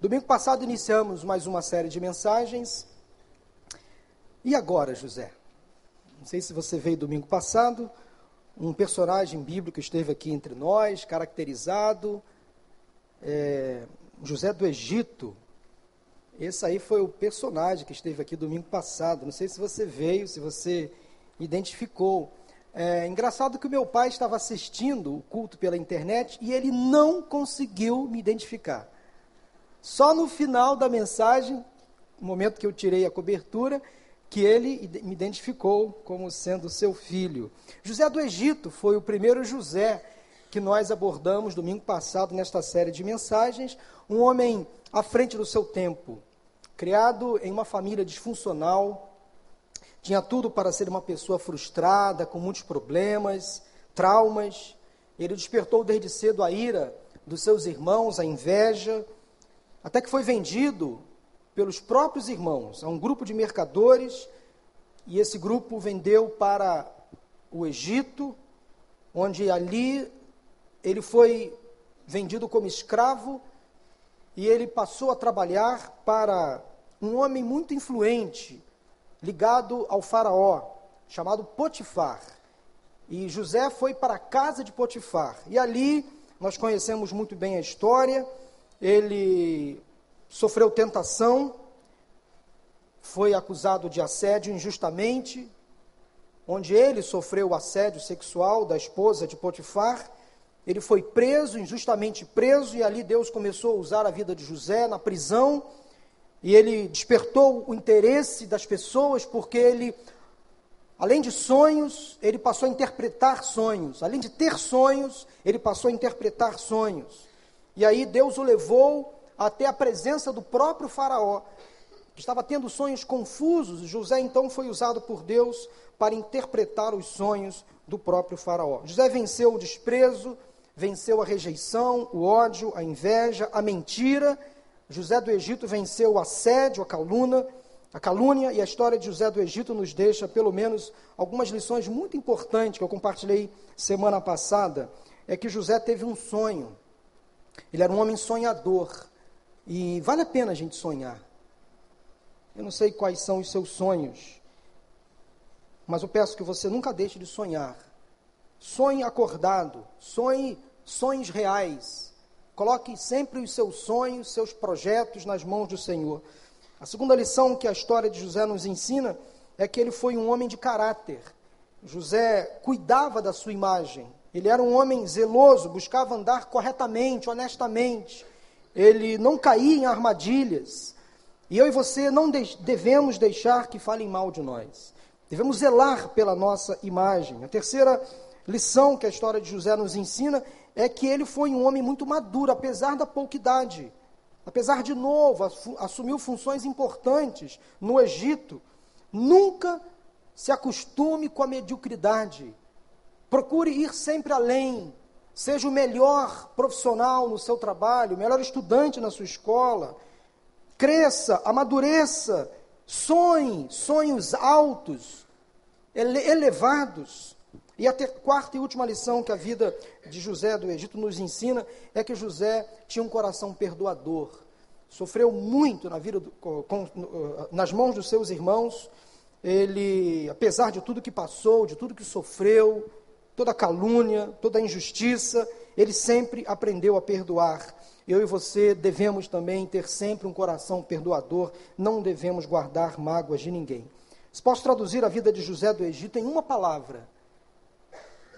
Domingo passado iniciamos mais uma série de mensagens. E agora, José? Não sei se você veio domingo passado, um personagem bíblico esteve aqui entre nós, caracterizado, é, José do Egito. Esse aí foi o personagem que esteve aqui domingo passado. Não sei se você veio, se você identificou. É engraçado que o meu pai estava assistindo o culto pela internet e ele não conseguiu me identificar. Só no final da mensagem, no momento que eu tirei a cobertura, que ele me identificou como sendo seu filho. José do Egito foi o primeiro José que nós abordamos domingo passado nesta série de mensagens, um homem à frente do seu tempo, criado em uma família disfuncional, tinha tudo para ser uma pessoa frustrada, com muitos problemas, traumas. Ele despertou desde cedo a ira dos seus irmãos, a inveja, até que foi vendido pelos próprios irmãos a um grupo de mercadores, e esse grupo vendeu para o Egito, onde ali ele foi vendido como escravo e ele passou a trabalhar para um homem muito influente, ligado ao faraó, chamado Potifar. E José foi para a casa de Potifar. E ali nós conhecemos muito bem a história. Ele sofreu tentação, foi acusado de assédio injustamente, onde ele sofreu o assédio sexual da esposa de Potifar. Ele foi preso, injustamente preso, e ali Deus começou a usar a vida de José na prisão e ele despertou o interesse das pessoas porque ele, além de sonhos, ele passou a interpretar sonhos. Além de ter sonhos, ele passou a interpretar sonhos. E aí Deus o levou até a presença do próprio Faraó, que estava tendo sonhos confusos. José então foi usado por Deus para interpretar os sonhos do próprio Faraó. José venceu o desprezo, venceu a rejeição, o ódio, a inveja, a mentira José do Egito venceu o assédio, a calúnia, a calúnia e a história de José do Egito nos deixa pelo menos algumas lições muito importantes que eu compartilhei semana passada. É que José teve um sonho. Ele era um homem sonhador. E vale a pena a gente sonhar. Eu não sei quais são os seus sonhos, mas eu peço que você nunca deixe de sonhar. Sonhe acordado, sonhe sonhos reais. Coloque sempre os seus sonhos, seus projetos nas mãos do Senhor. A segunda lição que a história de José nos ensina é que ele foi um homem de caráter. José cuidava da sua imagem. Ele era um homem zeloso, buscava andar corretamente, honestamente. Ele não caía em armadilhas. E eu e você não devemos deixar que falem mal de nós. Devemos zelar pela nossa imagem. A terceira lição que a história de José nos ensina é que ele foi um homem muito maduro, apesar da pouca idade. Apesar de novo, assumiu funções importantes no Egito. Nunca se acostume com a mediocridade. Procure ir sempre além. Seja o melhor profissional no seu trabalho, o melhor estudante na sua escola. Cresça, amadureça, sonhe sonhos altos, elevados. E a quarta e última lição que a vida de José do Egito nos ensina é que José tinha um coração perdoador. Sofreu muito na vida do, com, nas mãos dos seus irmãos. Ele, apesar de tudo que passou, de tudo que sofreu, toda calúnia, toda injustiça, ele sempre aprendeu a perdoar. Eu e você devemos também ter sempre um coração perdoador, não devemos guardar mágoas de ninguém. Se posso traduzir a vida de José do Egito em uma palavra,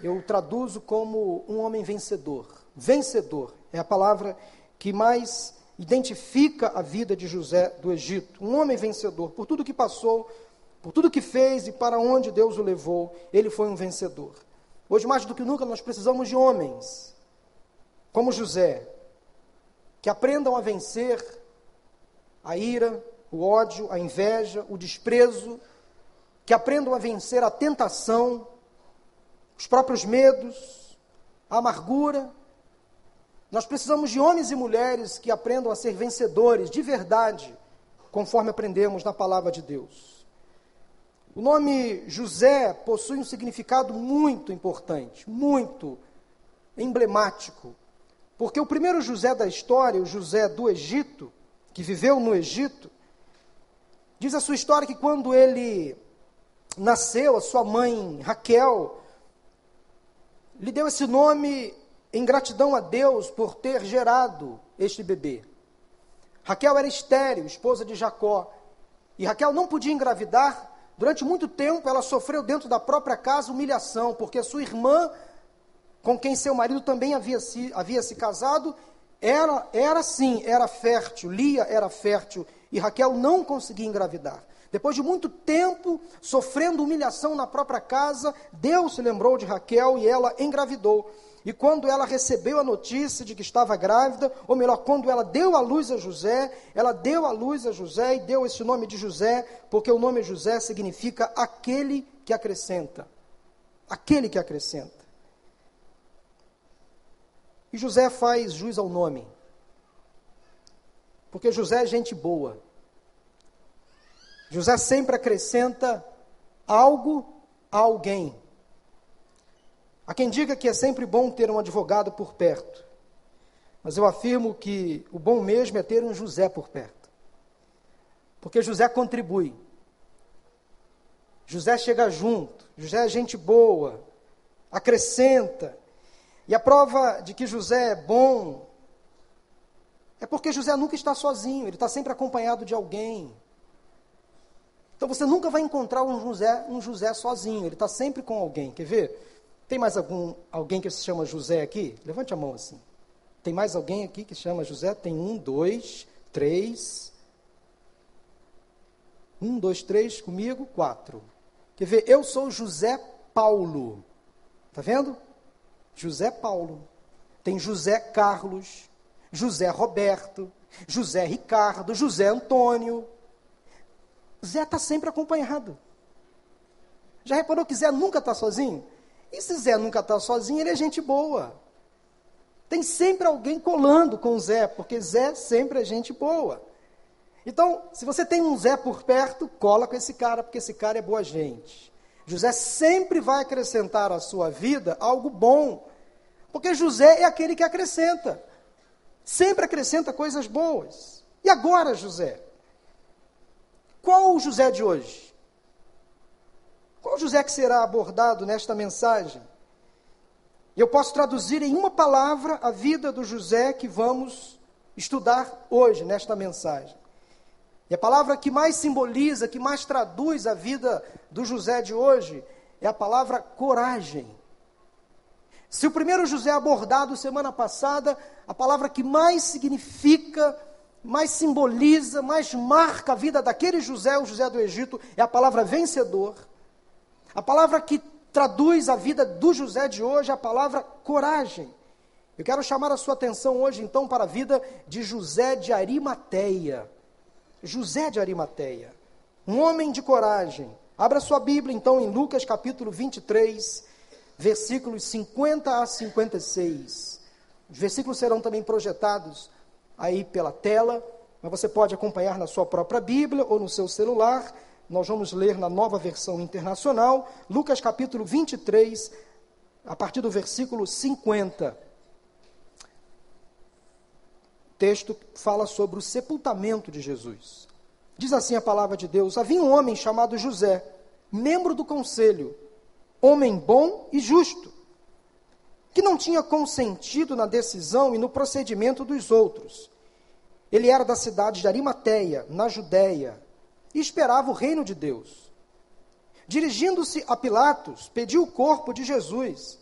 eu traduzo como um homem vencedor. Vencedor é a palavra que mais identifica a vida de José do Egito. Um homem vencedor, por tudo que passou, por tudo que fez e para onde Deus o levou, ele foi um vencedor. Hoje, mais do que nunca, nós precisamos de homens como José, que aprendam a vencer a ira, o ódio, a inveja, o desprezo, que aprendam a vencer a tentação, os próprios medos, a amargura. Nós precisamos de homens e mulheres que aprendam a ser vencedores de verdade, conforme aprendemos na palavra de Deus. O nome José possui um significado muito importante, muito emblemático, porque o primeiro José da história, o José do Egito, que viveu no Egito, diz a sua história que quando ele nasceu, a sua mãe Raquel lhe deu esse nome em gratidão a Deus por ter gerado este bebê. Raquel era estéril, esposa de Jacó, e Raquel não podia engravidar. Durante muito tempo, ela sofreu dentro da própria casa humilhação, porque sua irmã, com quem seu marido também havia se, havia se casado, era, era sim, era fértil, Lia era fértil, e Raquel não conseguia engravidar. Depois de muito tempo sofrendo humilhação na própria casa, Deus se lembrou de Raquel e ela engravidou. E quando ela recebeu a notícia de que estava grávida, ou melhor, quando ela deu a luz a José, ela deu a luz a José e deu esse nome de José, porque o nome José significa aquele que acrescenta. Aquele que acrescenta. E José faz jus ao nome. Porque José é gente boa. José sempre acrescenta algo a alguém. Há quem diga que é sempre bom ter um advogado por perto, mas eu afirmo que o bom mesmo é ter um José por perto, porque José contribui, José chega junto, José é gente boa, acrescenta, e a prova de que José é bom é porque José nunca está sozinho, ele está sempre acompanhado de alguém. Então você nunca vai encontrar um José, um José sozinho, ele está sempre com alguém. Quer ver? Tem mais algum alguém que se chama José aqui? Levante a mão assim. Tem mais alguém aqui que se chama José? Tem um, dois, três. Um, dois, três, comigo, quatro. Quer ver? Eu sou José Paulo. Está vendo? José Paulo. Tem José Carlos, José Roberto, José Ricardo, José Antônio. Zé está sempre acompanhado. Já reparou que Zé nunca está sozinho? E se Zé nunca está sozinho, ele é gente boa. Tem sempre alguém colando com Zé, porque Zé sempre é gente boa. Então, se você tem um Zé por perto, cola com esse cara, porque esse cara é boa gente. José sempre vai acrescentar à sua vida algo bom, porque José é aquele que acrescenta. Sempre acrescenta coisas boas. E agora, José? Qual o José de hoje? Qual José que será abordado nesta mensagem? Eu posso traduzir em uma palavra a vida do José que vamos estudar hoje nesta mensagem. E a palavra que mais simboliza, que mais traduz a vida do José de hoje é a palavra coragem. Se o primeiro José abordado semana passada, a palavra que mais significa, mais simboliza, mais marca a vida daquele José, o José do Egito, é a palavra vencedor. A palavra que traduz a vida do José de hoje é a palavra coragem. Eu quero chamar a sua atenção hoje, então, para a vida de José de Arimateia. José de Arimateia, um homem de coragem. Abra sua Bíblia, então, em Lucas capítulo 23, versículos 50 a 56. Os versículos serão também projetados aí pela tela, mas você pode acompanhar na sua própria Bíblia ou no seu celular nós vamos ler na nova versão internacional, Lucas capítulo 23, a partir do versículo 50. O texto fala sobre o sepultamento de Jesus. Diz assim a palavra de Deus: Havia um homem chamado José, membro do conselho, homem bom e justo, que não tinha consentido na decisão e no procedimento dos outros. Ele era da cidade de Arimateia, na Judéia e esperava o reino de Deus. Dirigindo-se a Pilatos, pediu o corpo de Jesus.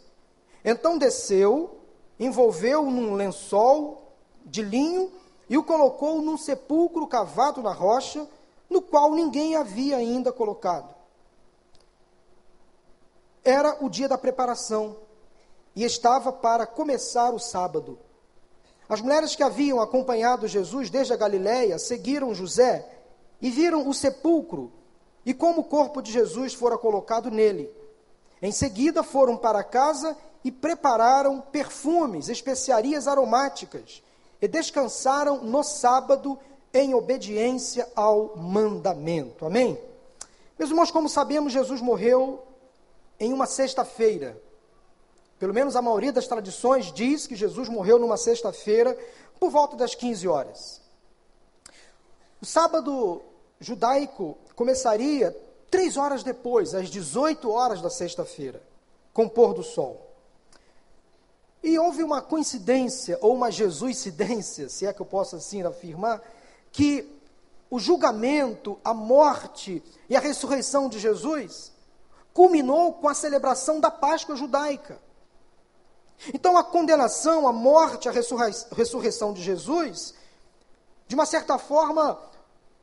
Então desceu, envolveu-o num lençol de linho e o colocou num sepulcro cavado na rocha, no qual ninguém havia ainda colocado. Era o dia da preparação e estava para começar o sábado. As mulheres que haviam acompanhado Jesus desde a Galiléia seguiram José e viram o sepulcro e como o corpo de Jesus fora colocado nele. Em seguida foram para casa e prepararam perfumes, especiarias aromáticas e descansaram no sábado em obediência ao mandamento. Amém? Meus irmãos, como sabemos, Jesus morreu em uma sexta-feira. Pelo menos a maioria das tradições diz que Jesus morreu numa sexta-feira por volta das 15 horas. O sábado judaico começaria três horas depois, às 18 horas da sexta-feira, com o pôr do sol. E houve uma coincidência, ou uma jesuicidência, se é que eu posso assim afirmar, que o julgamento, a morte e a ressurreição de Jesus culminou com a celebração da Páscoa judaica. Então, a condenação, a morte, a ressurreição de Jesus, de uma certa forma,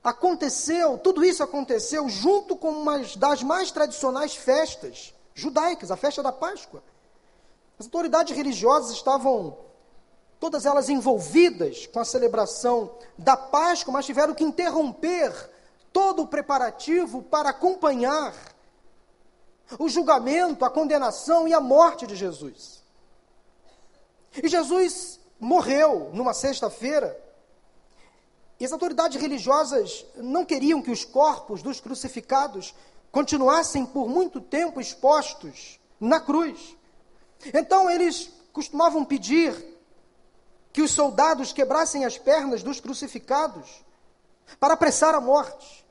aconteceu, tudo isso aconteceu junto com uma das mais tradicionais festas judaicas, a festa da Páscoa. As autoridades religiosas estavam todas elas envolvidas com a celebração da Páscoa, mas tiveram que interromper todo o preparativo para acompanhar o julgamento, a condenação e a morte de Jesus. E Jesus morreu numa sexta-feira. E as autoridades religiosas não queriam que os corpos dos crucificados continuassem por muito tempo expostos na cruz. Então eles costumavam pedir que os soldados quebrassem as pernas dos crucificados para apressar a morte.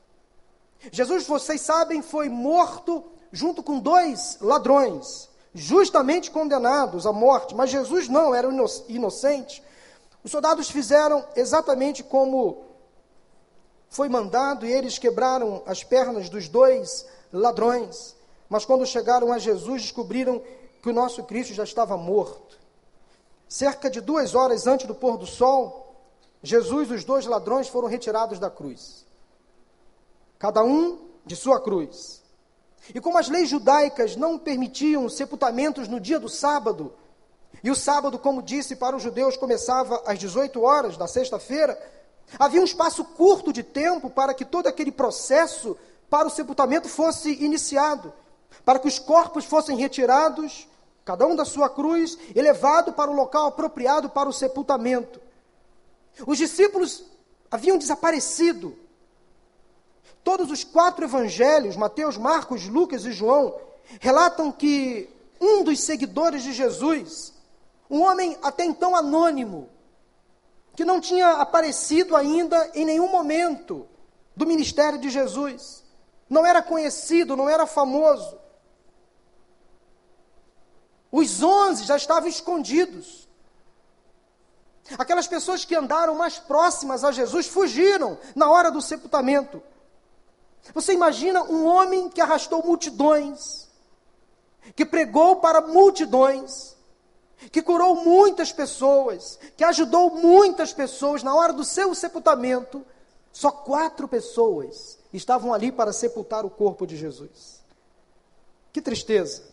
Jesus, vocês sabem, foi morto junto com dois ladrões, justamente condenados à morte, mas Jesus não, era inocente. Os soldados fizeram exatamente como foi mandado e eles quebraram as pernas dos dois ladrões. Mas quando chegaram a Jesus, descobriram que o nosso Cristo já estava morto. Cerca de duas horas antes do pôr do sol, Jesus e os dois ladrões foram retirados da cruz. Cada um de sua cruz. E como as leis judaicas não permitiam sepultamentos no dia do sábado, e o sábado, como disse, para os judeus começava às 18 horas da sexta-feira, havia um espaço curto de tempo para que todo aquele processo para o sepultamento fosse iniciado, para que os corpos fossem retirados cada um da sua cruz, e levado para o local apropriado para o sepultamento. Os discípulos haviam desaparecido. Todos os quatro evangelhos, Mateus, Marcos, Lucas e João, relatam que um dos seguidores de Jesus, um homem até então anônimo, que não tinha aparecido ainda em nenhum momento do ministério de Jesus, não era conhecido, não era famoso, os onze já estavam escondidos. Aquelas pessoas que andaram mais próximas a Jesus fugiram na hora do sepultamento. Você imagina um homem que arrastou multidões, que pregou para multidões, que curou muitas pessoas, que ajudou muitas pessoas na hora do seu sepultamento. Só quatro pessoas estavam ali para sepultar o corpo de Jesus. Que tristeza.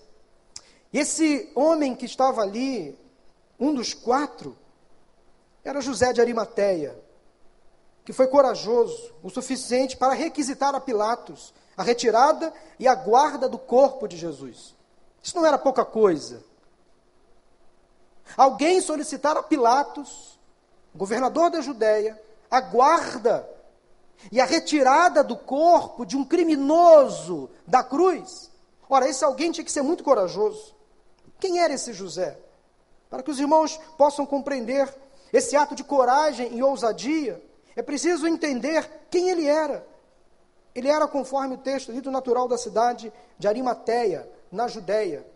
Esse homem que estava ali, um dos quatro, era José de Arimateia, que foi corajoso o suficiente para requisitar a Pilatos a retirada e a guarda do corpo de Jesus. Isso não era pouca coisa. Alguém solicitar a Pilatos, governador da Judéia, a guarda e a retirada do corpo de um criminoso da cruz. Ora, esse alguém tinha que ser muito corajoso. Quem era esse José? Para que os irmãos possam compreender esse ato de coragem e ousadia, é preciso entender quem ele era. Ele era, conforme o texto dito natural da cidade de Arimateia, na Judéia.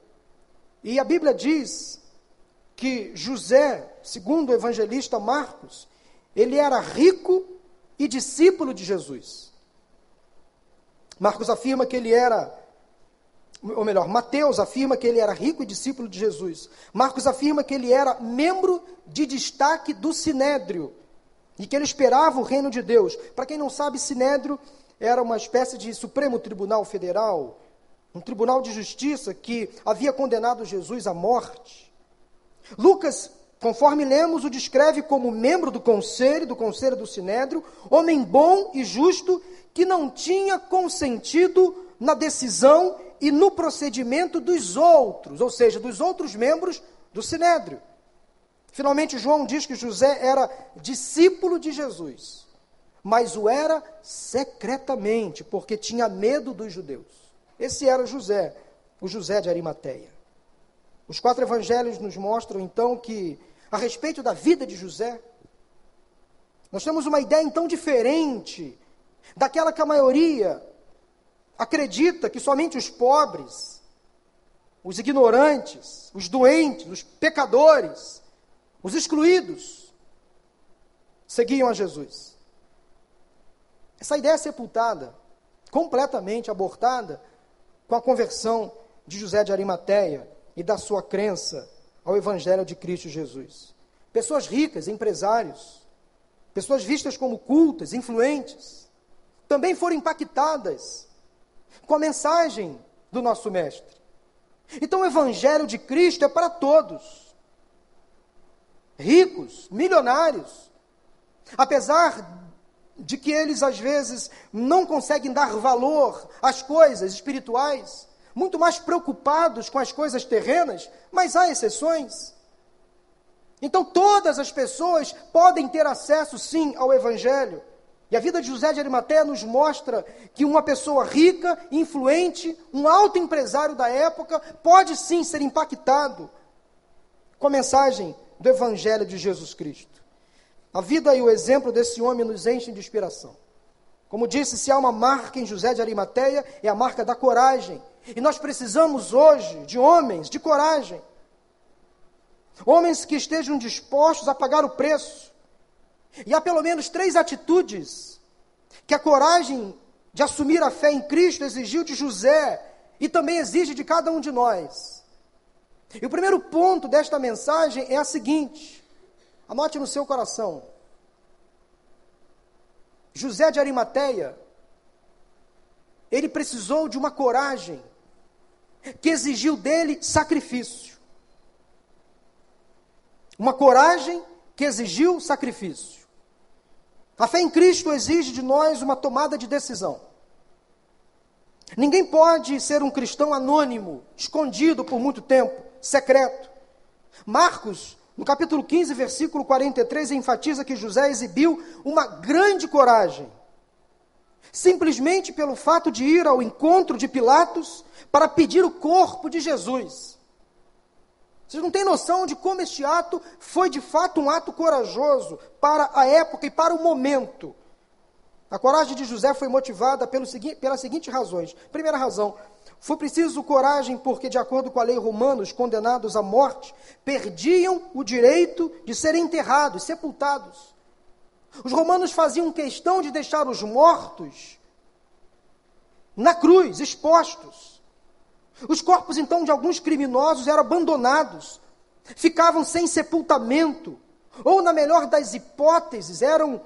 E a Bíblia diz que José, segundo o evangelista Marcos, ele era rico e discípulo de Jesus. Marcos afirma que ele era ou melhor, Mateus afirma que ele era rico e discípulo de Jesus. Marcos afirma que ele era membro de destaque do Sinédrio e que ele esperava o reino de Deus. Para quem não sabe, Sinédrio era uma espécie de Supremo Tribunal Federal, um tribunal de justiça que havia condenado Jesus à morte. Lucas, conforme lemos, o descreve como membro do conselho, do conselho do Sinédrio, homem bom e justo que não tinha consentido na decisão e no procedimento dos outros, ou seja, dos outros membros do sinédrio. Finalmente, João diz que José era discípulo de Jesus, mas o era secretamente, porque tinha medo dos judeus. Esse era José, o José de Arimateia. Os quatro evangelhos nos mostram então que, a respeito da vida de José, Nós temos uma ideia então diferente daquela que a maioria acredita que somente os pobres, os ignorantes, os doentes, os pecadores, os excluídos seguiam a Jesus. Essa ideia é sepultada, completamente abortada, com a conversão de José de Arimateia e da sua crença ao Evangelho de Cristo Jesus. Pessoas ricas, empresários, pessoas vistas como cultas, influentes, também foram impactadas com a mensagem do nosso Mestre. Então, o Evangelho de Cristo é para todos, ricos, milionários, apesar de que eles às vezes não conseguem dar valor às coisas espirituais, muito mais preocupados com as coisas terrenas, mas há exceções. Então todas as pessoas podem ter acesso sim ao evangelho. E a vida de José de Arimateia nos mostra que uma pessoa rica, influente, um alto empresário da época, pode sim ser impactado com a mensagem do Evangelho de Jesus Cristo. A vida e o exemplo desse homem nos enchem de inspiração. Como disse, se há uma marca em José de Arimateia, é a marca da coragem. E nós precisamos hoje de homens de coragem. Homens que estejam dispostos a pagar o preço. E há pelo menos três atitudes que a coragem de assumir a fé em Cristo exigiu de José e também exige de cada um de nós. E o primeiro ponto desta mensagem é a seguinte: Anote no seu coração. José de Arimateia, ele precisou de uma coragem que exigiu dele sacrifício. Uma coragem que exigiu sacrifício. A fé em Cristo exige de nós uma tomada de decisão. Ninguém pode ser um cristão anônimo, escondido por muito tempo, secreto. Marcos no capítulo 15, versículo 43, enfatiza que José exibiu uma grande coragem, simplesmente pelo fato de ir ao encontro de Pilatos para pedir o corpo de Jesus. Vocês não têm noção de como este ato foi de fato um ato corajoso para a época e para o momento. A coragem de José foi motivada pelo, pelas seguintes razões. Primeira razão, foi preciso coragem porque, de acordo com a lei romana, os condenados à morte perdiam o direito de serem enterrados, sepultados. Os romanos faziam questão de deixar os mortos na cruz, expostos. Os corpos, então, de alguns criminosos eram abandonados, ficavam sem sepultamento, ou, na melhor das hipóteses, eram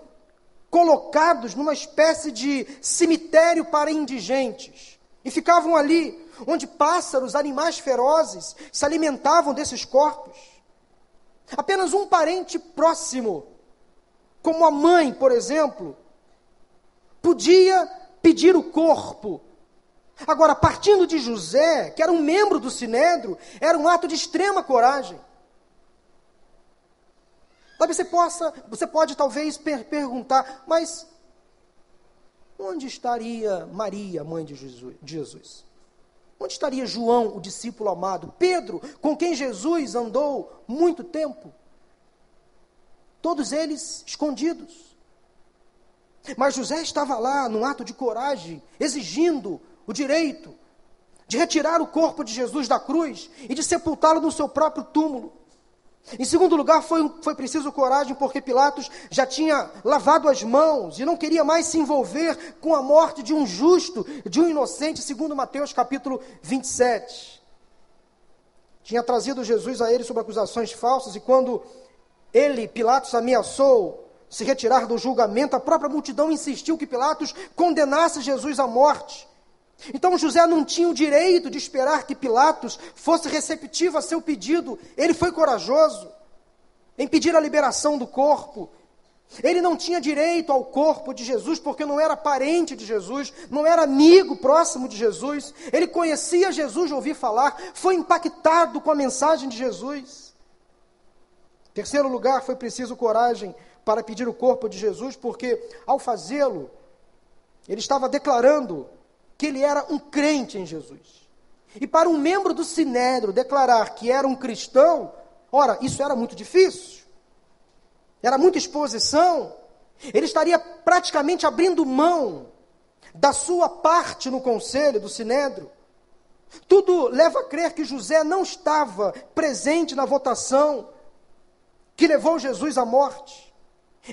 colocados numa espécie de cemitério para indigentes. E ficavam ali, onde pássaros, animais ferozes se alimentavam desses corpos. Apenas um parente próximo, como a mãe, por exemplo, podia pedir o corpo. Agora, partindo de José, que era um membro do sinédrio, era um ato de extrema coragem. Talvez você possa, você pode talvez per perguntar, mas onde estaria Maria, mãe de Jesus? Onde estaria João, o discípulo amado? Pedro, com quem Jesus andou muito tempo? Todos eles escondidos. Mas José estava lá, num ato de coragem, exigindo o direito de retirar o corpo de Jesus da cruz e de sepultá-lo no seu próprio túmulo. Em segundo lugar, foi, foi preciso coragem, porque Pilatos já tinha lavado as mãos e não queria mais se envolver com a morte de um justo, de um inocente, segundo Mateus capítulo 27. Tinha trazido Jesus a ele sob acusações falsas, e quando ele, Pilatos, ameaçou se retirar do julgamento, a própria multidão insistiu que Pilatos condenasse Jesus à morte. Então José não tinha o direito de esperar que Pilatos fosse receptivo a seu pedido. Ele foi corajoso em pedir a liberação do corpo. Ele não tinha direito ao corpo de Jesus porque não era parente de Jesus, não era amigo próximo de Jesus. Ele conhecia Jesus de ouvir falar, foi impactado com a mensagem de Jesus. Terceiro lugar, foi preciso coragem para pedir o corpo de Jesus, porque ao fazê-lo, ele estava declarando que ele era um crente em Jesus. E para um membro do Sinédrio declarar que era um cristão, ora, isso era muito difícil. Era muita exposição. Ele estaria praticamente abrindo mão da sua parte no conselho do Sinédrio. Tudo leva a crer que José não estava presente na votação que levou Jesus à morte.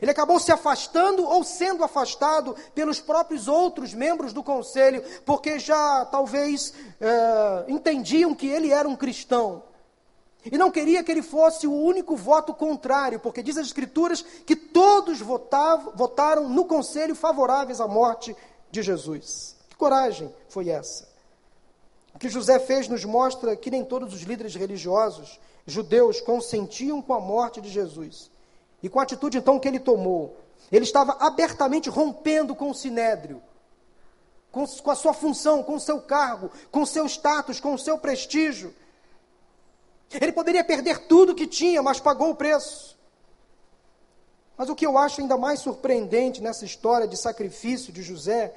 Ele acabou se afastando ou sendo afastado pelos próprios outros membros do conselho, porque já talvez é, entendiam que ele era um cristão. E não queria que ele fosse o único voto contrário, porque diz as Escrituras que todos votavam, votaram no conselho favoráveis à morte de Jesus. Que coragem foi essa? O que José fez nos mostra que nem todos os líderes religiosos judeus consentiam com a morte de Jesus. E com a atitude então que ele tomou, ele estava abertamente rompendo com o sinédrio, com, com a sua função, com o seu cargo, com o seu status, com o seu prestígio. Ele poderia perder tudo que tinha, mas pagou o preço. Mas o que eu acho ainda mais surpreendente nessa história de sacrifício de José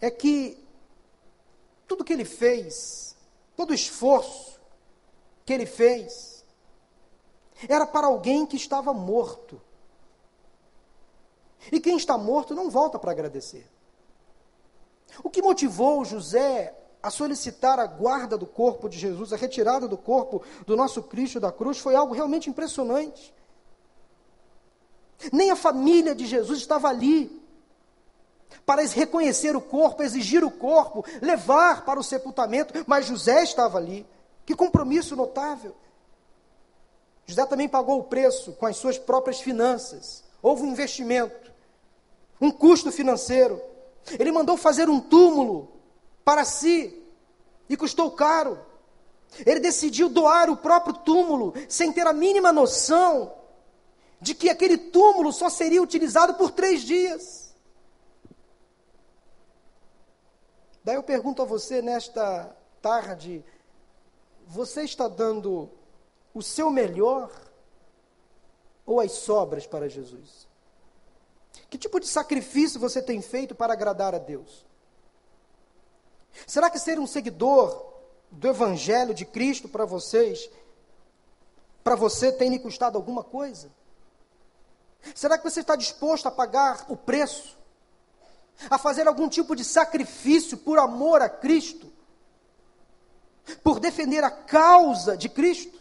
é que tudo que ele fez, todo o esforço que ele fez, era para alguém que estava morto. E quem está morto não volta para agradecer. O que motivou José a solicitar a guarda do corpo de Jesus, a retirada do corpo do nosso Cristo da cruz, foi algo realmente impressionante. Nem a família de Jesus estava ali para reconhecer o corpo, exigir o corpo, levar para o sepultamento, mas José estava ali. Que compromisso notável. José também pagou o preço com as suas próprias finanças. Houve um investimento, um custo financeiro. Ele mandou fazer um túmulo para si e custou caro. Ele decidiu doar o próprio túmulo sem ter a mínima noção de que aquele túmulo só seria utilizado por três dias. Daí eu pergunto a você nesta tarde: você está dando o seu melhor ou as sobras para Jesus? Que tipo de sacrifício você tem feito para agradar a Deus? Será que ser um seguidor do Evangelho de Cristo para vocês, para você tem lhe custado alguma coisa? Será que você está disposto a pagar o preço? a fazer algum tipo de sacrifício por amor a Cristo, por defender a causa de Cristo?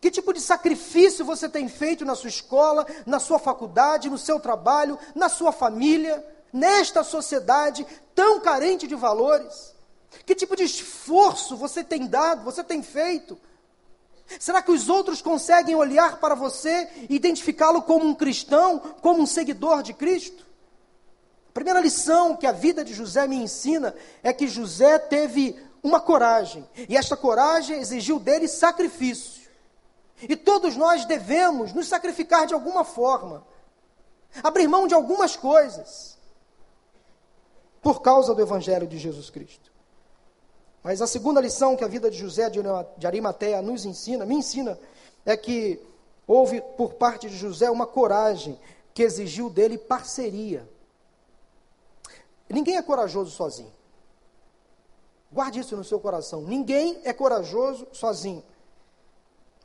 Que tipo de sacrifício você tem feito na sua escola, na sua faculdade, no seu trabalho, na sua família, nesta sociedade tão carente de valores? Que tipo de esforço você tem dado, você tem feito? Será que os outros conseguem olhar para você e identificá-lo como um cristão, como um seguidor de Cristo? primeira lição que a vida de José me ensina é que José teve uma coragem, e esta coragem exigiu dele sacrifício. E todos nós devemos nos sacrificar de alguma forma, abrir mão de algumas coisas, por causa do Evangelho de Jesus Cristo. Mas a segunda lição que a vida de José de Arimateia nos ensina, me ensina, é que houve por parte de José uma coragem que exigiu dele parceria. Ninguém é corajoso sozinho. Guarde isso no seu coração. Ninguém é corajoso sozinho.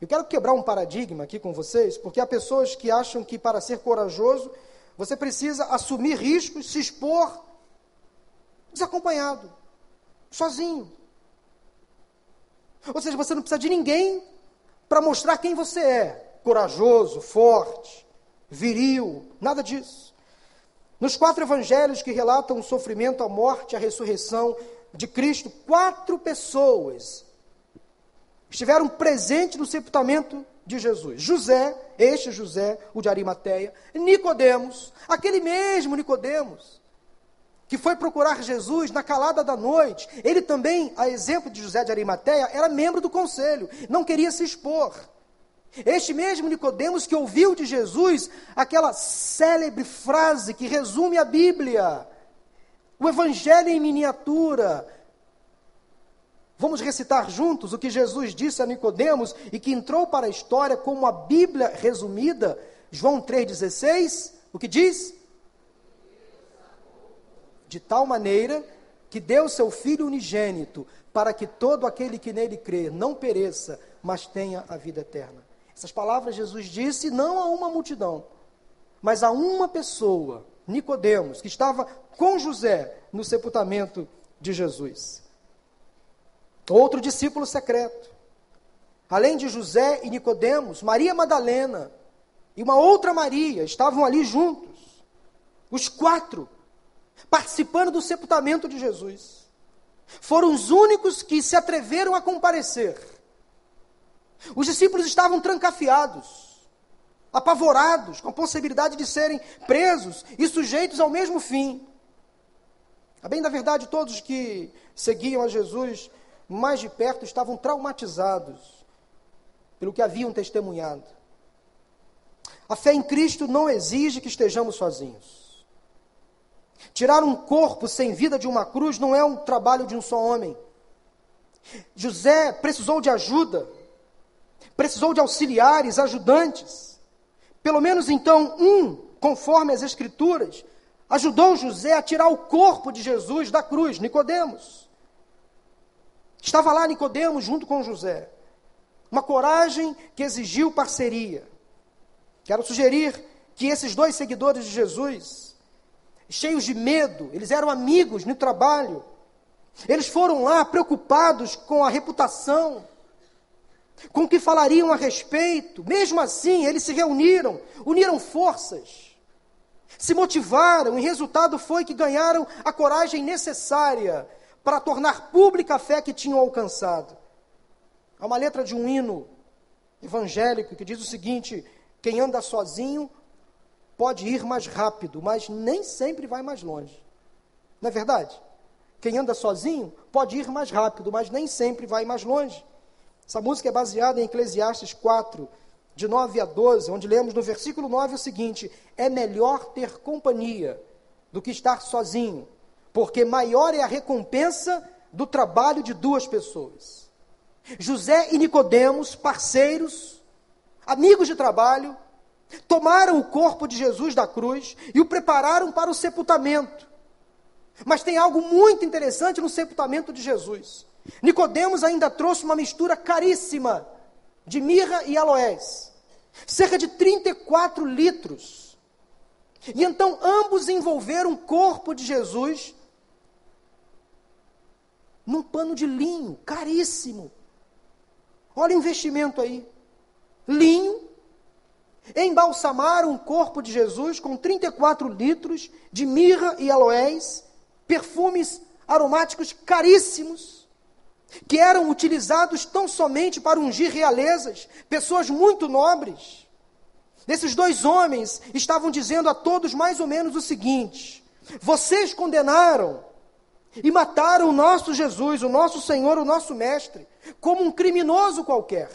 Eu quero quebrar um paradigma aqui com vocês, porque há pessoas que acham que para ser corajoso você precisa assumir riscos, se expor desacompanhado, sozinho. Ou seja, você não precisa de ninguém para mostrar quem você é: corajoso, forte, viril, nada disso. Nos quatro evangelhos que relatam o sofrimento, a morte, a ressurreição de Cristo, quatro pessoas estiveram presentes no sepultamento de Jesus. José, este José, o de Arimateia, Nicodemos, aquele mesmo Nicodemos, que foi procurar Jesus na calada da noite. Ele também, a exemplo de José de Arimateia, era membro do conselho, não queria se expor. Este mesmo Nicodemos que ouviu de Jesus aquela célebre frase que resume a Bíblia, o Evangelho em miniatura. Vamos recitar juntos o que Jesus disse a Nicodemos e que entrou para a história como a Bíblia resumida, João 3,16, o que diz? De tal maneira que deu seu Filho unigênito, para que todo aquele que nele crê não pereça, mas tenha a vida eterna. Essas palavras Jesus disse não a uma multidão, Mas há uma pessoa, Nicodemos, que estava com José no sepultamento de Jesus. Outro discípulo secreto. Além de José e Nicodemos, Maria Madalena e uma outra Maria estavam ali juntos. Os quatro participando do sepultamento de Jesus. Foram os únicos que se atreveram a comparecer. Os discípulos estavam trancafiados, apavorados com a possibilidade de serem presos e sujeitos ao mesmo fim. A bem da verdade, todos que seguiam a Jesus mais de perto estavam traumatizados pelo que haviam testemunhado. A fé em Cristo não exige que estejamos sozinhos. Tirar um corpo sem vida de uma cruz não é um trabalho de um só homem. José precisou de ajuda, precisou de auxiliares, ajudantes. Pelo menos então um, conforme as Escrituras, ajudou José a tirar o corpo de Jesus da cruz, Nicodemos. Estava lá Nicodemos junto com José. Uma coragem que exigiu parceria. Quero sugerir que esses dois seguidores de Jesus, cheios de medo, eles eram amigos no trabalho. Eles foram lá preocupados com a reputação, com que falariam a respeito. Mesmo assim, eles se reuniram, uniram forças se motivaram e resultado foi que ganharam a coragem necessária para tornar pública a fé que tinham alcançado. Há uma letra de um hino evangélico que diz o seguinte: quem anda sozinho pode ir mais rápido, mas nem sempre vai mais longe. Não é verdade? Quem anda sozinho pode ir mais rápido, mas nem sempre vai mais longe. Essa música é baseada em Eclesiastes 4, de 9 a 12, onde lemos no versículo 9 o seguinte: É melhor ter companhia do que estar sozinho, porque maior é a recompensa do trabalho de duas pessoas. José e Nicodemos, parceiros, amigos de trabalho, tomaram o corpo de Jesus da cruz e o prepararam para o sepultamento. Mas tem algo muito interessante no sepultamento de Jesus. Nicodemos ainda trouxe uma mistura caríssima de mirra e aloés, cerca de 34 litros. E então ambos envolveram o corpo de Jesus num pano de linho, caríssimo. Olha o investimento aí. Linho, embalsamaram o corpo de Jesus com 34 litros de mirra e aloés, perfumes aromáticos caríssimos que eram utilizados tão somente para ungir realezas, pessoas muito nobres. Esses dois homens estavam dizendo a todos mais ou menos o seguinte: vocês condenaram e mataram o nosso Jesus, o nosso Senhor, o nosso Mestre, como um criminoso qualquer,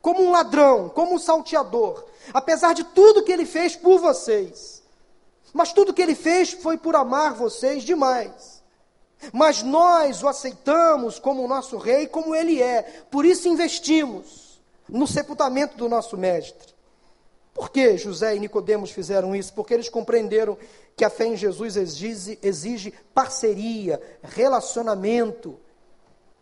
como um ladrão, como um salteador, apesar de tudo que ele fez por vocês. Mas tudo que ele fez foi por amar vocês demais. Mas nós o aceitamos como o nosso rei, como ele é. Por isso investimos no sepultamento do nosso mestre. Por que José e Nicodemos fizeram isso? Porque eles compreenderam que a fé em Jesus exige, exige parceria, relacionamento.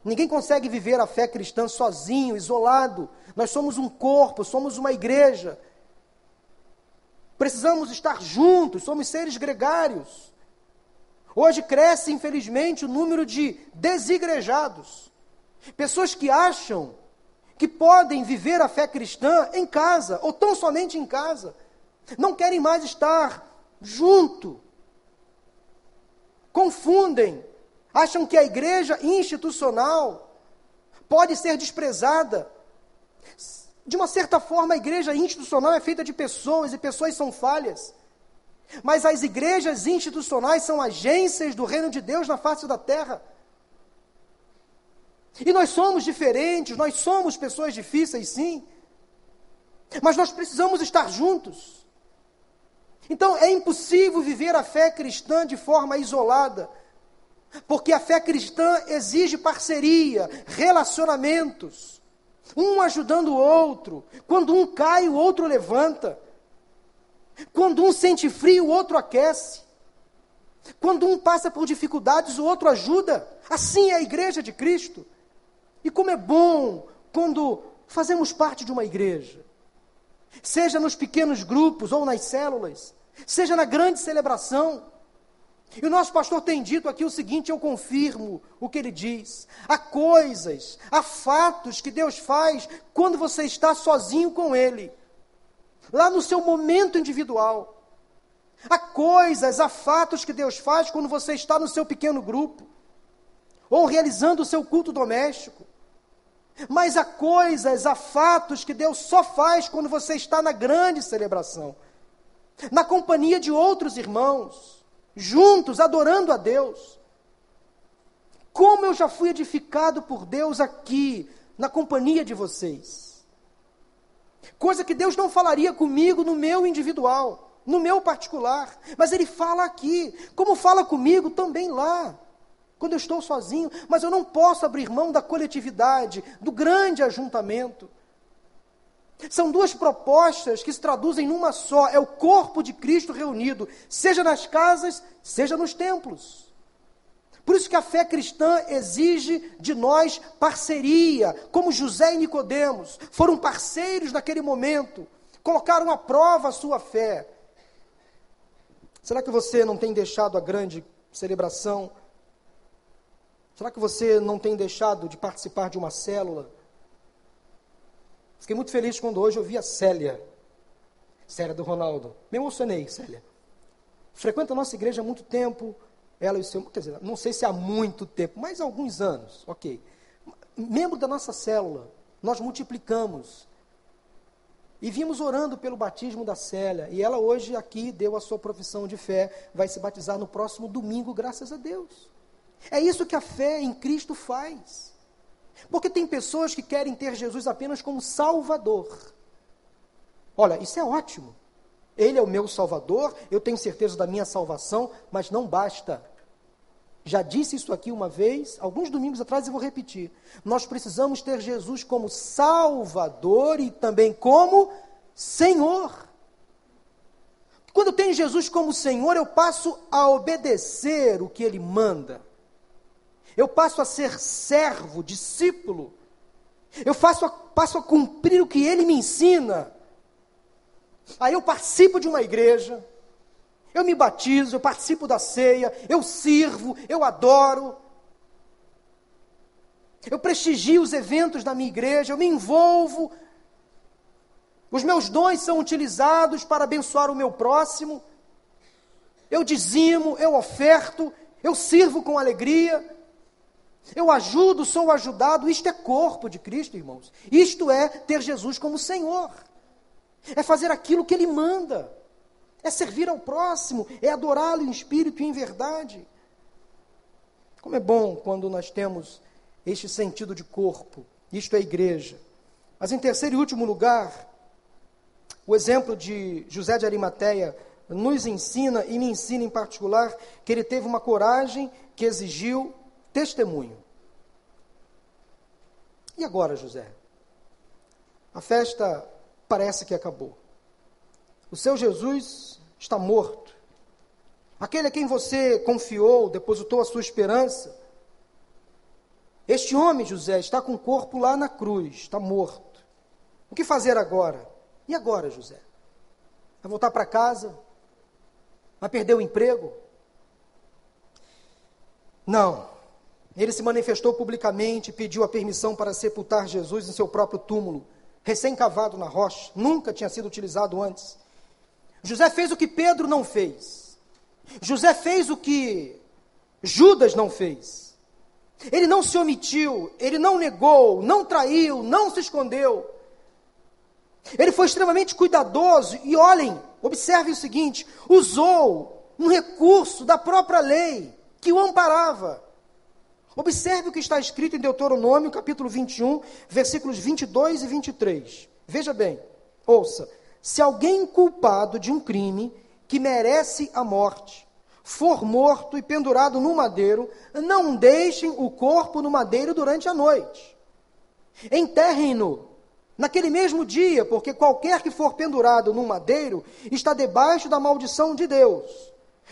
Ninguém consegue viver a fé cristã sozinho, isolado. Nós somos um corpo, somos uma igreja. Precisamos estar juntos, somos seres gregários. Hoje cresce, infelizmente, o número de desigrejados. Pessoas que acham que podem viver a fé cristã em casa, ou tão somente em casa. Não querem mais estar junto. Confundem. Acham que a igreja institucional pode ser desprezada. De uma certa forma, a igreja institucional é feita de pessoas e pessoas são falhas. Mas as igrejas institucionais são agências do reino de Deus na face da terra. E nós somos diferentes, nós somos pessoas difíceis, sim. Mas nós precisamos estar juntos. Então é impossível viver a fé cristã de forma isolada. Porque a fé cristã exige parceria, relacionamentos, um ajudando o outro. Quando um cai, o outro levanta. Quando um sente frio, o outro aquece. Quando um passa por dificuldades, o outro ajuda. Assim é a igreja de Cristo. E como é bom quando fazemos parte de uma igreja. seja nos pequenos grupos ou nas células, seja na grande celebração. E o nosso pastor tem dito aqui o seguinte: eu confirmo o que ele diz. Há coisas, há fatos que Deus faz quando você está sozinho com Ele, lá no seu momento individual. Há coisas, há fatos que Deus faz quando você está no seu pequeno grupo, ou realizando o seu culto doméstico. Mas há coisas, há fatos que Deus só faz quando você está na grande celebração, na companhia de outros irmãos, juntos, adorando a Deus. Como eu já fui edificado por Deus aqui, na companhia de vocês. Coisa que Deus não falaria comigo no meu individual, no meu particular, mas Ele fala aqui, como fala comigo também lá quando eu estou sozinho, mas eu não posso abrir mão da coletividade, do grande ajuntamento. São duas propostas que se traduzem numa só: é o corpo de Cristo reunido, seja nas casas, seja nos templos. Por isso que a fé cristã exige de nós parceria, como José e Nicodemos foram parceiros naquele momento, colocaram à prova a sua fé. Será que você não tem deixado a grande celebração Será que você não tem deixado de participar de uma célula? Fiquei muito feliz quando hoje eu vi a Célia. Célia do Ronaldo. Me emocionei, Célia. Frequenta a nossa igreja há muito tempo. Ela e o seu. Quer dizer, não sei se há muito tempo, mas alguns anos. Ok. Membro da nossa célula. Nós multiplicamos. E vimos orando pelo batismo da Célia. E ela hoje aqui deu a sua profissão de fé. Vai se batizar no próximo domingo, graças a Deus. É isso que a fé em Cristo faz. Porque tem pessoas que querem ter Jesus apenas como Salvador. Olha, isso é ótimo. Ele é o meu Salvador, eu tenho certeza da minha salvação, mas não basta. Já disse isso aqui uma vez, alguns domingos atrás, e vou repetir. Nós precisamos ter Jesus como Salvador e também como Senhor. Quando eu tenho Jesus como Senhor, eu passo a obedecer o que Ele manda eu passo a ser servo, discípulo, eu faço a, passo a cumprir o que ele me ensina. Aí eu participo de uma igreja, eu me batizo, eu participo da ceia, eu sirvo, eu adoro, eu prestigio os eventos da minha igreja, eu me envolvo, os meus dons são utilizados para abençoar o meu próximo, eu dizimo, eu oferto, eu sirvo com alegria. Eu ajudo, sou ajudado. Isto é corpo de Cristo, irmãos. Isto é ter Jesus como Senhor. É fazer aquilo que Ele manda. É servir ao próximo. É adorá-lo em espírito e em verdade. Como é bom quando nós temos este sentido de corpo. Isto é igreja. Mas em terceiro e último lugar, o exemplo de José de Arimateia nos ensina, e me ensina em particular, que ele teve uma coragem que exigiu testemunho. E agora, José? A festa parece que acabou. O seu Jesus está morto. Aquele a quem você confiou, depositou a sua esperança. Este homem, José, está com o corpo lá na cruz, está morto. O que fazer agora? E agora, José? Vai voltar para casa? Vai perder o emprego? Não. Ele se manifestou publicamente, pediu a permissão para sepultar Jesus em seu próprio túmulo, recém-cavado na rocha, nunca tinha sido utilizado antes. José fez o que Pedro não fez. José fez o que Judas não fez. Ele não se omitiu, ele não negou, não traiu, não se escondeu. Ele foi extremamente cuidadoso e olhem, observem o seguinte: usou um recurso da própria lei que o amparava. Observe o que está escrito em Deuteronômio, capítulo 21, versículos 22 e 23. Veja bem, ouça: se alguém culpado de um crime que merece a morte for morto e pendurado no madeiro, não deixem o corpo no madeiro durante a noite. Enterrem-no naquele mesmo dia, porque qualquer que for pendurado no madeiro está debaixo da maldição de Deus.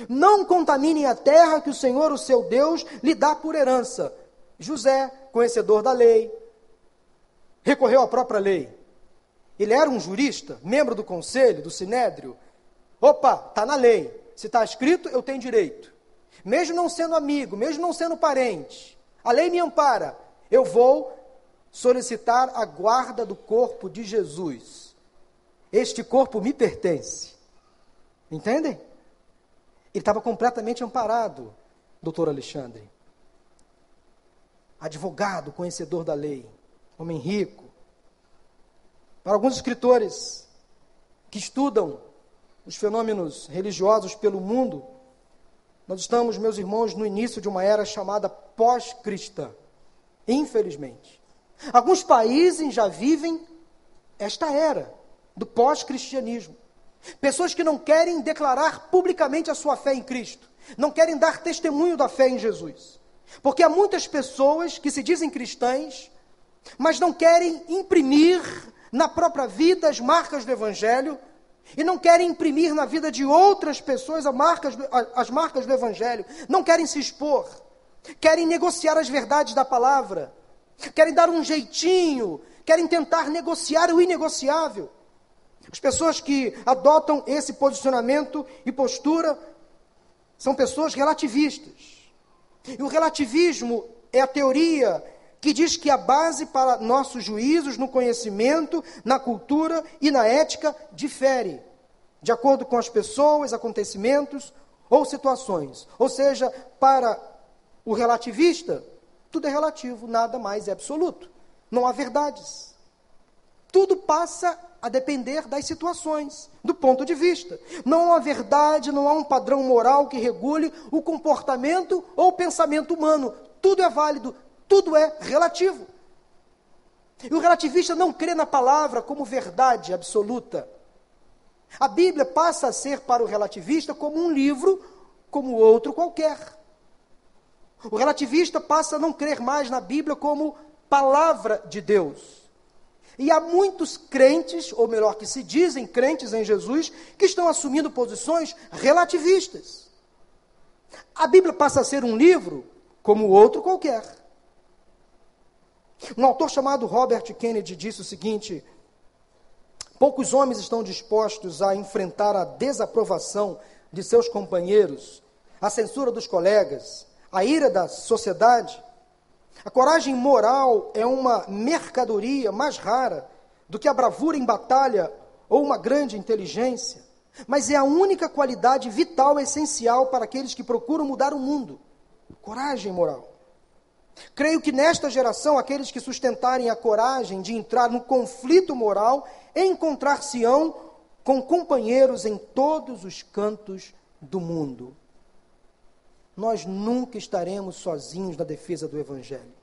Não contaminem a terra que o Senhor, o seu Deus, lhe dá por herança. José, conhecedor da lei, recorreu à própria lei Ele era um jurista, membro do conselho, do sinédrio. Opa, está na lei. Se está escrito, eu tenho direito. Mesmo não sendo amigo, mesmo não sendo parente, a lei me ampara. Eu vou solicitar a guarda do corpo de Jesus. Este corpo me pertence. Entendem? Ele estava completamente amparado, doutor Alexandre. Advogado, conhecedor da lei, homem rico. Para alguns escritores que estudam os fenômenos religiosos pelo mundo, nós estamos, meus irmãos, no início de uma era chamada pós-cristã. Infelizmente. Alguns países já vivem esta era do pós-cristianismo. Pessoas que não querem declarar publicamente a sua fé em Cristo, não querem dar testemunho da fé em Jesus. Porque há muitas pessoas que se dizem cristãs, mas não querem imprimir na própria vida as marcas do Evangelho e não querem imprimir na vida de outras pessoas as marcas, as marcas do Evangelho, não querem se expor, querem negociar as verdades da palavra, querem dar um jeitinho, querem tentar negociar o inegociável. As pessoas que adotam esse posicionamento e postura são pessoas relativistas. E o relativismo é a teoria que diz que a base para nossos juízos no conhecimento, na cultura e na ética difere, de acordo com as pessoas, acontecimentos ou situações. Ou seja, para o relativista, tudo é relativo, nada mais é absoluto. Não há verdades. Tudo passa a depender das situações, do ponto de vista. Não há verdade, não há um padrão moral que regule o comportamento ou o pensamento humano. Tudo é válido, tudo é relativo. E o relativista não crê na palavra como verdade absoluta. A Bíblia passa a ser para o relativista como um livro, como outro qualquer. O relativista passa a não crer mais na Bíblia como palavra de Deus. E há muitos crentes, ou melhor, que se dizem crentes em Jesus, que estão assumindo posições relativistas. A Bíblia passa a ser um livro como outro qualquer. Um autor chamado Robert Kennedy disse o seguinte: poucos homens estão dispostos a enfrentar a desaprovação de seus companheiros, a censura dos colegas, a ira da sociedade. A coragem moral é uma mercadoria mais rara do que a bravura em batalha ou uma grande inteligência, mas é a única qualidade vital essencial para aqueles que procuram mudar o mundo. Coragem moral. Creio que nesta geração, aqueles que sustentarem a coragem de entrar no conflito moral encontrar-se-ão com companheiros em todos os cantos do mundo. Nós nunca estaremos sozinhos na defesa do Evangelho.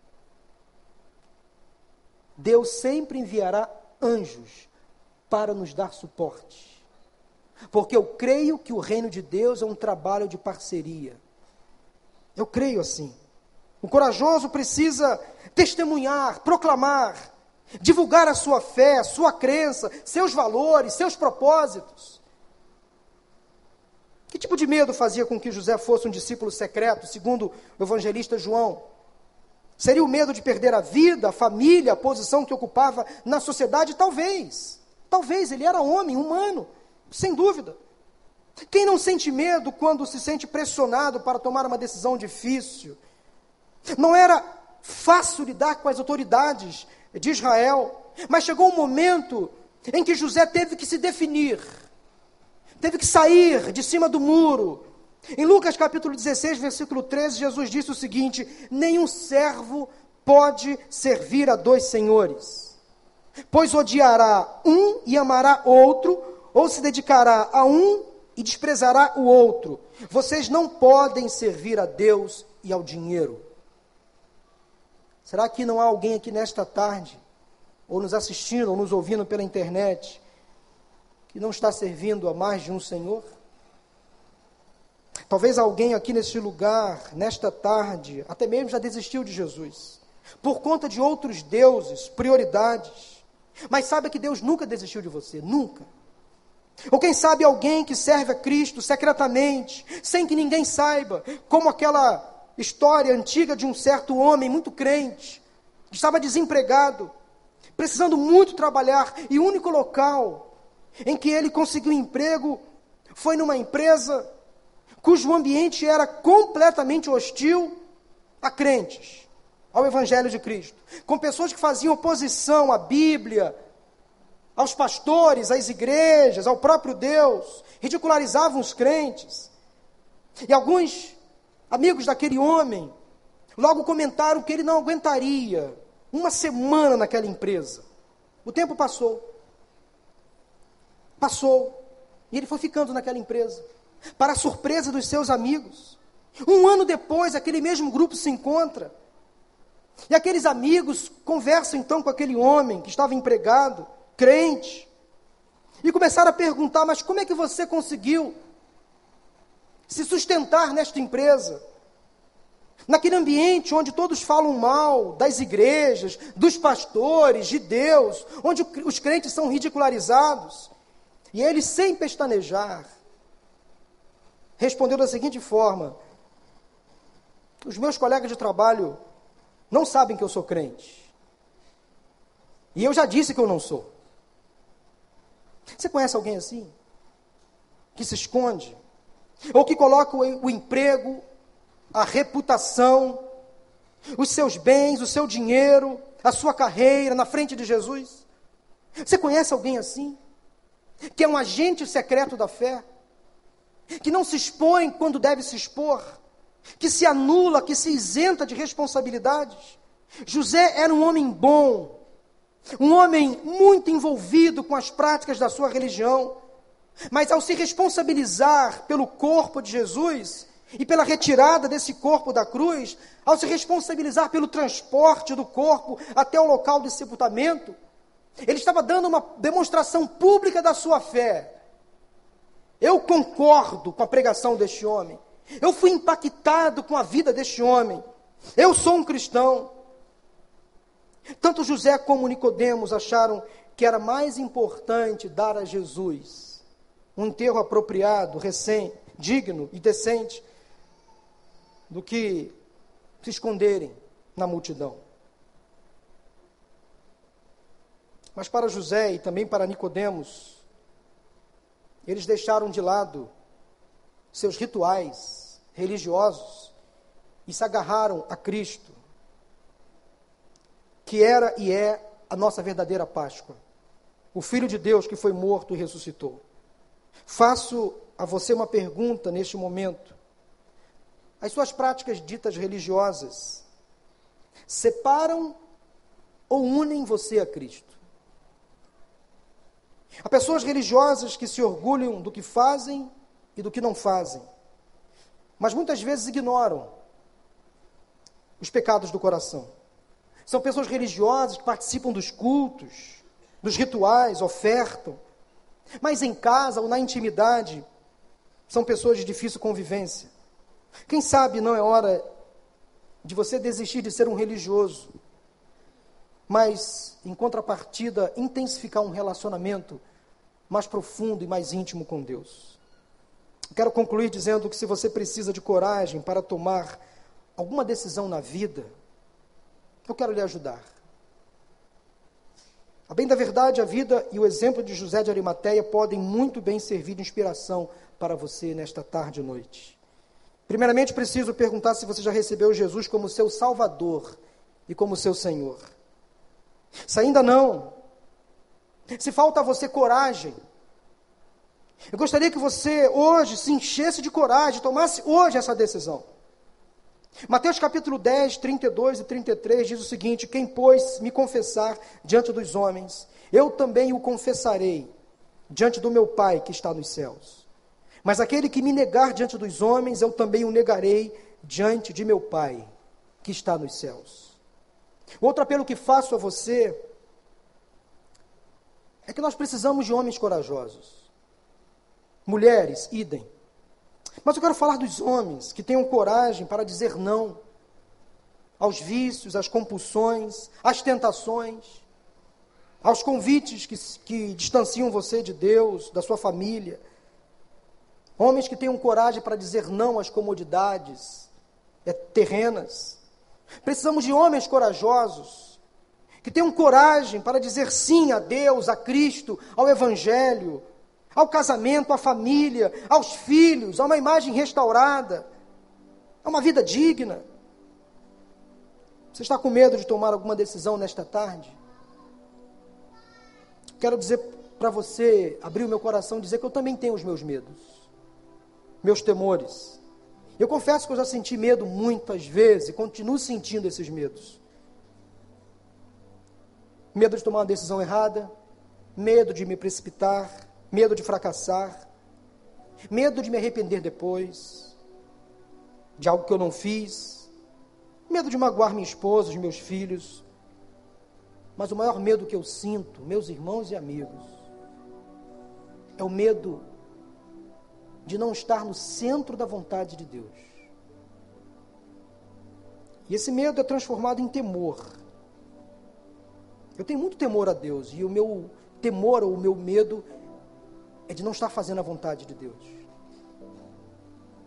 Deus sempre enviará anjos para nos dar suporte. Porque eu creio que o reino de Deus é um trabalho de parceria. Eu creio assim. O corajoso precisa testemunhar, proclamar, divulgar a sua fé, sua crença, seus valores, seus propósitos. Que tipo de medo fazia com que José fosse um discípulo secreto, segundo o evangelista João? Seria o medo de perder a vida, a família, a posição que ocupava na sociedade? Talvez. Talvez, ele era homem, humano, sem dúvida. Quem não sente medo quando se sente pressionado para tomar uma decisão difícil? Não era fácil lidar com as autoridades de Israel, mas chegou um momento em que José teve que se definir, teve que sair de cima do muro. Em Lucas capítulo 16, versículo 13, Jesus disse o seguinte: Nenhum servo pode servir a dois senhores, pois odiará um e amará outro, ou se dedicará a um e desprezará o outro. Vocês não podem servir a Deus e ao dinheiro. Será que não há alguém aqui nesta tarde, ou nos assistindo, ou nos ouvindo pela internet, que não está servindo a mais de um Senhor? Talvez alguém aqui neste lugar, nesta tarde, até mesmo já desistiu de Jesus, por conta de outros deuses, prioridades. Mas saiba que Deus nunca desistiu de você, nunca. Ou quem sabe alguém que serve a Cristo secretamente, sem que ninguém saiba, como aquela história antiga de um certo homem muito crente, que estava desempregado, precisando muito trabalhar, e o único local em que ele conseguiu emprego foi numa empresa cujo ambiente era completamente hostil a crentes, ao Evangelho de Cristo, com pessoas que faziam oposição à Bíblia, aos pastores, às igrejas, ao próprio Deus, ridicularizavam os crentes. E alguns amigos daquele homem logo comentaram que ele não aguentaria uma semana naquela empresa. O tempo passou. Passou. E ele foi ficando naquela empresa. Para a surpresa dos seus amigos. Um ano depois, aquele mesmo grupo se encontra. E aqueles amigos conversam então com aquele homem que estava empregado, crente. E começaram a perguntar: Mas como é que você conseguiu se sustentar nesta empresa? Naquele ambiente onde todos falam mal das igrejas, dos pastores, de Deus, onde os crentes são ridicularizados. E ele, sem pestanejar, respondeu da seguinte forma: Os meus colegas de trabalho não sabem que eu sou crente. E eu já disse que eu não sou. Você conhece alguém assim? Que se esconde? Ou que coloca o, emprego, a reputação, os seus bens, o seu dinheiro, a sua carreira na frente de Jesus? Você conhece alguém assim? Que é um agente secreto da fé? Que não se expõe quando deve se expor? Que se anula, que se isenta de responsabilidades? José era um homem bom, um homem muito envolvido com as práticas da sua religião, mas ao se responsabilizar pelo corpo de Jesus e pela retirada desse corpo da cruz, ao se responsabilizar pelo transporte do corpo até o local de sepultamento, ele estava dando uma demonstração pública da sua fé. Eu concordo com a pregação deste homem. Eu fui impactado com a vida deste homem. Eu sou um cristão. Tanto José como Nicodemos acharam que era mais importante dar a Jesus um enterro apropriado, recém, digno e decente, do que se esconderem na multidão. Mas para José e também para Nicodemos, eles deixaram de lado seus rituais religiosos e se agarraram a Cristo que era e é a nossa verdadeira Páscoa. O Filho de Deus que foi morto e ressuscitou. Faço a você uma pergunta neste momento. As suas práticas ditas religiosas separam ou unem você a Cristo? Há pessoas religiosas que se orgulham do que fazem e do que não fazem, mas muitas vezes ignoram os pecados do coração. São pessoas religiosas que participam dos cultos, dos rituais, ofertam. Mas em casa ou na intimidade, são pessoas de difícil convivência. Quem sabe não é hora de você desistir de ser um religioso, mas, em contrapartida, intensificar um relacionamento mais profundo e mais íntimo com Deus. Quero concluir dizendo que se você precisa de coragem para tomar alguma decisão na vida, eu quero lhe ajudar. A bem da verdade, a vida e o exemplo de José de Arimateia podem muito bem servir de inspiração para você nesta tarde e noite. Primeiramente, preciso perguntar se você já recebeu Jesus como seu Salvador e como seu Senhor. Se ainda não, se falta a você coragem, eu gostaria que você hoje se enchesse de coragem, tomasse hoje essa decisão. Mateus capítulo 10, 32 e 33 diz o seguinte: Quem, pois, me confessar diante dos homens, eu também o confessarei diante do meu Pai que está nos céus. Mas aquele que me negar diante dos homens, eu também o negarei diante de meu Pai que está nos céus. Outro apelo que faço a você é que nós precisamos de homens corajosos. Mulheres, idem. Mas eu quero falar dos homens que tenham coragem para dizer não aos vícios, às compulsões, às tentações, aos convites que, que distanciam você de Deus, da sua família. Homens que tenham coragem para dizer não às comodidades é, terrenas. Precisamos de homens corajosos que tenham coragem para dizer sim a Deus, a Cristo, ao Evangelho, ao casamento, à família, aos filhos, a uma imagem restaurada, a uma vida digna. Você está com medo de tomar alguma decisão nesta tarde? Quero dizer para você, abrir o meu coração, dizer que eu também tenho os meus medos, meus temores. Eu confesso que eu já senti medo muitas vezes e continuo sentindo esses medos. Medo de tomar uma decisão errada, medo de me precipitar, medo de fracassar, medo de me arrepender depois, de algo que eu não fiz, medo de magoar minha esposa, os meus filhos. Mas o maior medo que eu sinto, meus irmãos e amigos, é o medo de não estar no centro da vontade de Deus. E esse medo é transformado em temor. Eu tenho muito temor a Deus e o meu temor ou o meu medo é de não estar fazendo a vontade de Deus.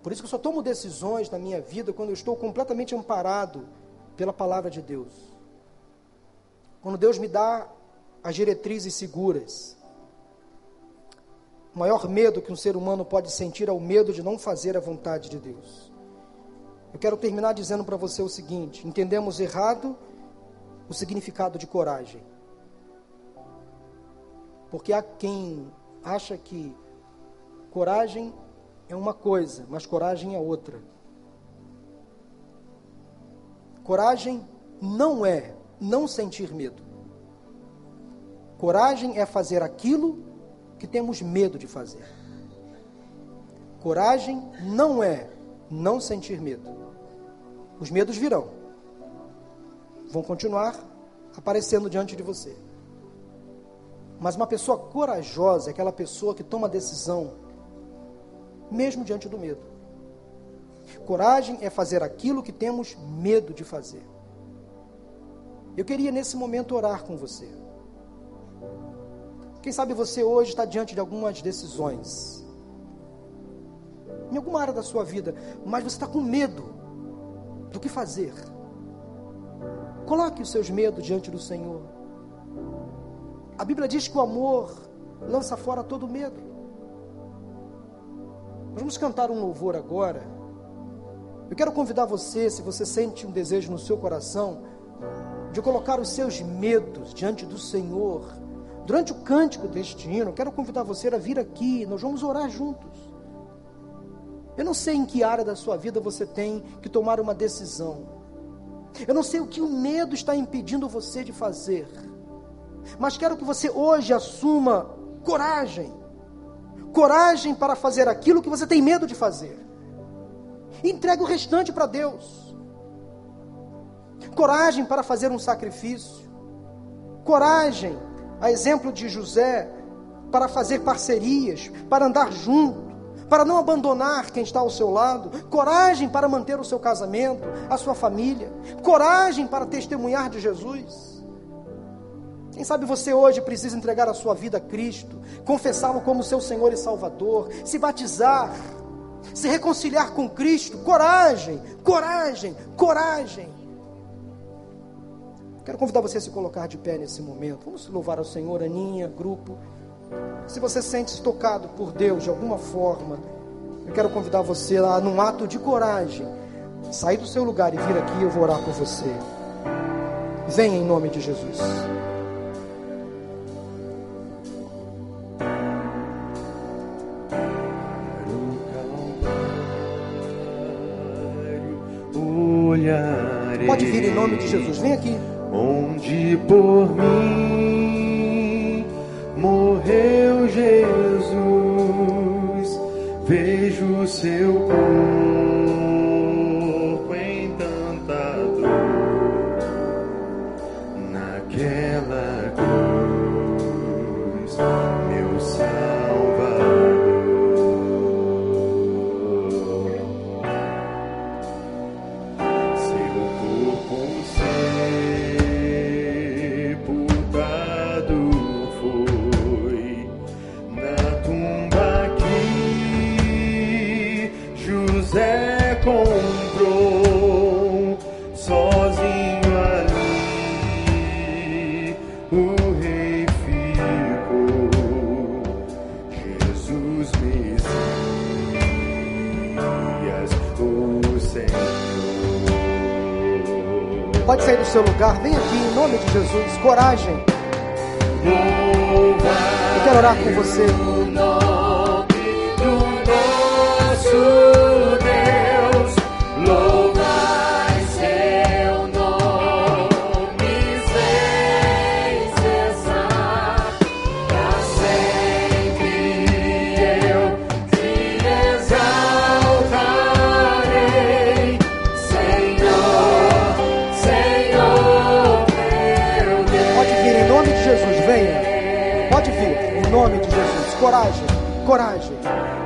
Por isso que eu só tomo decisões na minha vida quando eu estou completamente amparado pela palavra de Deus. Quando Deus me dá as diretrizes seguras. O maior medo que um ser humano pode sentir é o medo de não fazer a vontade de Deus. Eu quero terminar dizendo para você o seguinte: entendemos errado o significado de coragem. Porque há quem acha que coragem é uma coisa, mas coragem é outra. Coragem não é não sentir medo. Coragem é fazer aquilo que temos medo de fazer. Coragem não é não sentir medo. Os medos virão, vão continuar aparecendo diante de você. Mas uma pessoa corajosa é aquela pessoa que toma decisão, mesmo diante do medo. Coragem é fazer aquilo que temos medo de fazer. Eu queria nesse momento orar com você. Quem sabe você hoje está diante de algumas decisões, em alguma área da sua vida, mas você está com medo do que fazer. Coloque os seus medos diante do Senhor. A Bíblia diz que o amor lança fora todo medo. Nós vamos cantar um louvor agora. Eu quero convidar você, se você sente um desejo no seu coração, de colocar os seus medos diante do Senhor. Durante o cântico deste hino, quero convidar você a vir aqui, nós vamos orar juntos. Eu não sei em que área da sua vida você tem que tomar uma decisão. Eu não sei o que o medo está impedindo você de fazer, mas quero que você hoje assuma coragem coragem para fazer aquilo que você tem medo de fazer. Entregue o restante para Deus. Coragem para fazer um sacrifício. Coragem, a exemplo de José, para fazer parcerias, para andar junto para não abandonar quem está ao seu lado, coragem para manter o seu casamento, a sua família, coragem para testemunhar de Jesus. Quem sabe você hoje precisa entregar a sua vida a Cristo, confessá-lo como seu Senhor e Salvador, se batizar, se reconciliar com Cristo. Coragem, coragem, coragem. Quero convidar você a se colocar de pé nesse momento. Vamos louvar ao Senhor, Aninha, grupo. Se você sente-se tocado por Deus de alguma forma, eu quero convidar você a, num ato de coragem, sair do seu lugar e vir aqui, eu vou orar por você. Venha em nome de Jesus. Pode vir em nome de Jesus, vem aqui. Onde por mim morreu Jesus, vejo seu corpo Jesus. Coragem. Eu quero orar com você. Nome de Jesus. Coragem, coragem.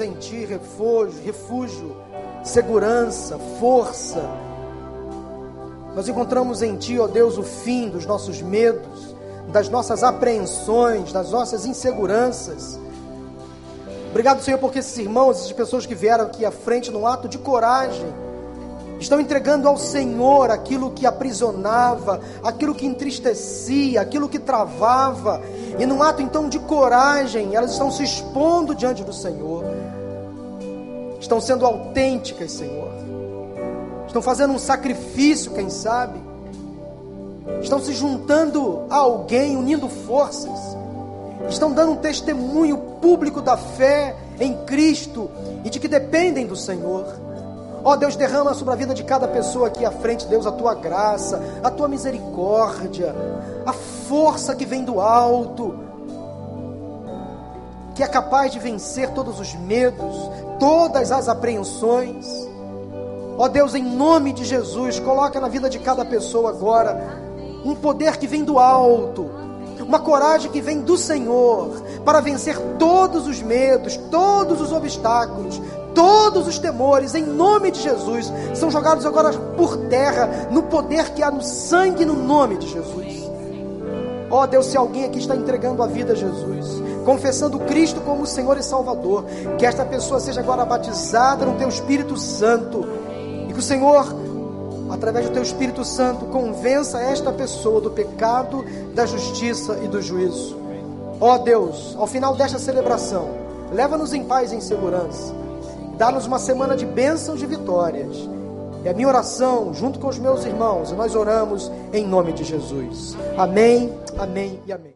Em Ti refúgio, refúgio, segurança, força. Nós encontramos em Ti, ó Deus, o fim dos nossos medos, das nossas apreensões, das nossas inseguranças. Obrigado, Senhor, porque esses irmãos, essas pessoas que vieram aqui à frente num ato de coragem, estão entregando ao Senhor aquilo que aprisionava, aquilo que entristecia, aquilo que travava, e num ato então de coragem, elas estão se expondo diante do Senhor, estão sendo autênticas, Senhor, estão fazendo um sacrifício, quem sabe, estão se juntando a alguém, unindo forças, estão dando um testemunho público da fé em Cristo e de que dependem do Senhor. Ó Deus, derrama sobre a vida de cada pessoa aqui à frente, Deus, a tua graça, a tua misericórdia, a força que vem do alto, que é capaz de vencer todos os medos, todas as apreensões. Ó Deus, em nome de Jesus, coloca na vida de cada pessoa agora um poder que vem do alto, uma coragem que vem do Senhor para vencer todos os medos, todos os obstáculos, todos os temores, em nome de Jesus, são jogados agora por terra, no poder que há no sangue, no nome de Jesus. Ó oh, Deus, se alguém aqui está entregando a vida a Jesus, confessando Cristo como Senhor e Salvador, que esta pessoa seja agora batizada no Teu Espírito Santo, e que o Senhor, através do Teu Espírito Santo, convença esta pessoa do pecado, da justiça e do juízo. Ó oh, Deus, ao final desta celebração, leva-nos em paz e em segurança, dá-nos uma semana de bênçãos e vitórias. É a minha oração, junto com os meus irmãos, e nós oramos em nome de Jesus. Amém, amém e amém.